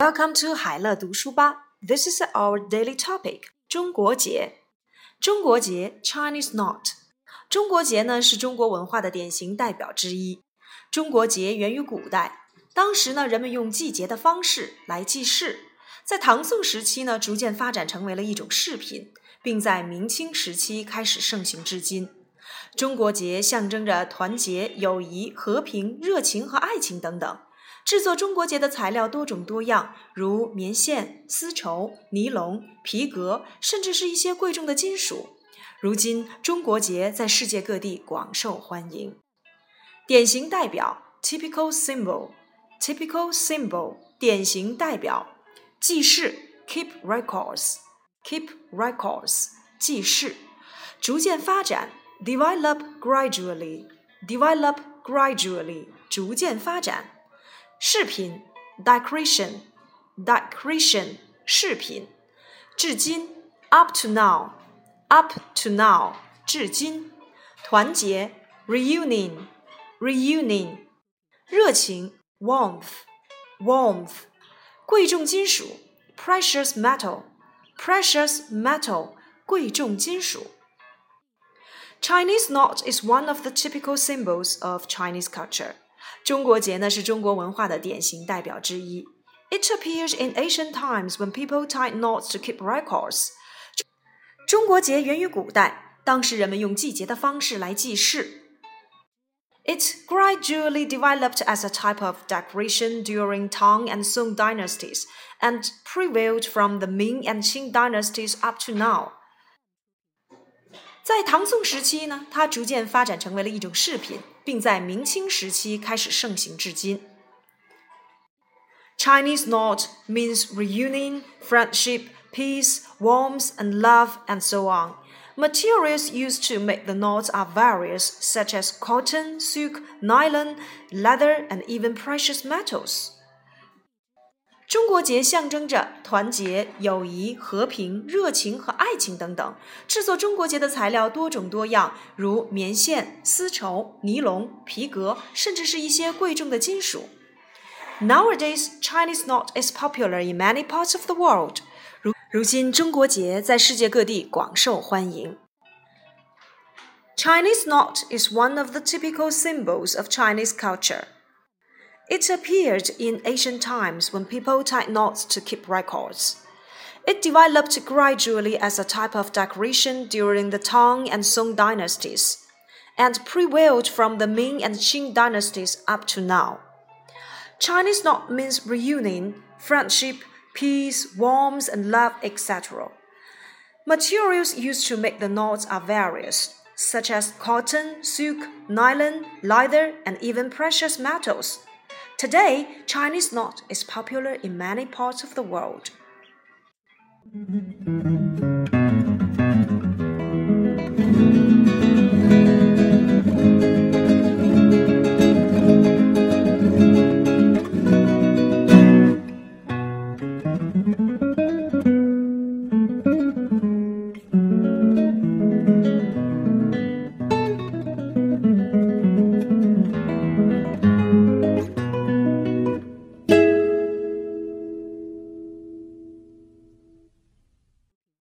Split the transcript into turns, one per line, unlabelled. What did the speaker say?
Welcome to 海乐读书吧。This is our daily topic. 中国节。中国节 Chinese Not。中国节呢是中国文化的典型代表之一。中国节源于古代，当时呢人们用季节的方式来记事。在唐宋时期呢，逐渐发展成为了一种饰品，并在明清时期开始盛行至今。中国节象征着团结、友谊、和平、热情和爱情等等。制作中国结的材料多种多样，如棉线、丝绸、尼龙、皮革，甚至是一些贵重的金属。如今，中国结在世界各地广受欢迎。典型代表 （typical symbol），typical symbol，典型代表。记事 （keep records），keep records，记事。逐渐发展 （develop gradually），develop gradually，逐渐发展。饰品，decoration，decoration，饰品。至今，up to now，up to now，至今。团结，reunion，reunion。热情，warmth，warmth。贵重金属，precious metal，precious metal，贵重金属。Chinese knot is one of the typical symbols of Chinese culture. 中国结呢是中国文化的典型代表之一。It appears in ancient times when people tied knots to keep records。中国结源于古代，当时人们用系结的方式来记事。It gradually developed as a type of decoration during Tang and Song dynasties and prevailed from the Ming and Qing dynasties up to now. 在唐宋时期呢，它逐渐发展成为了一种饰品，并在明清时期开始盛行至今。Chinese knot means reunion, friendship, peace, warmth, and love, and so on. Materials used to make the knots are various, such as cotton, silk, nylon, leather, and even precious metals. 中国结象征着团结、友谊、和平、热情和爱情等等。制作中国结的材料多种多样，如棉线、丝绸、尼龙、皮革，甚至是一些贵重的金属。Nowadays, Chinese knot is popular in many parts of the world. 如如今，中国结在世界各地广受欢迎。Chinese knot is one of the typical symbols of Chinese culture. It appeared in ancient times when people tied knots to keep records. It developed gradually as a type of decoration during the Tang and Song dynasties, and prevailed from the Ming and Qing dynasties up to now. Chinese knot means reunion, friendship, peace, warmth, and love, etc. Materials used to make the knots are various, such as cotton, silk, nylon, leather, and even precious metals. Today, Chinese knot is popular in many parts of the world.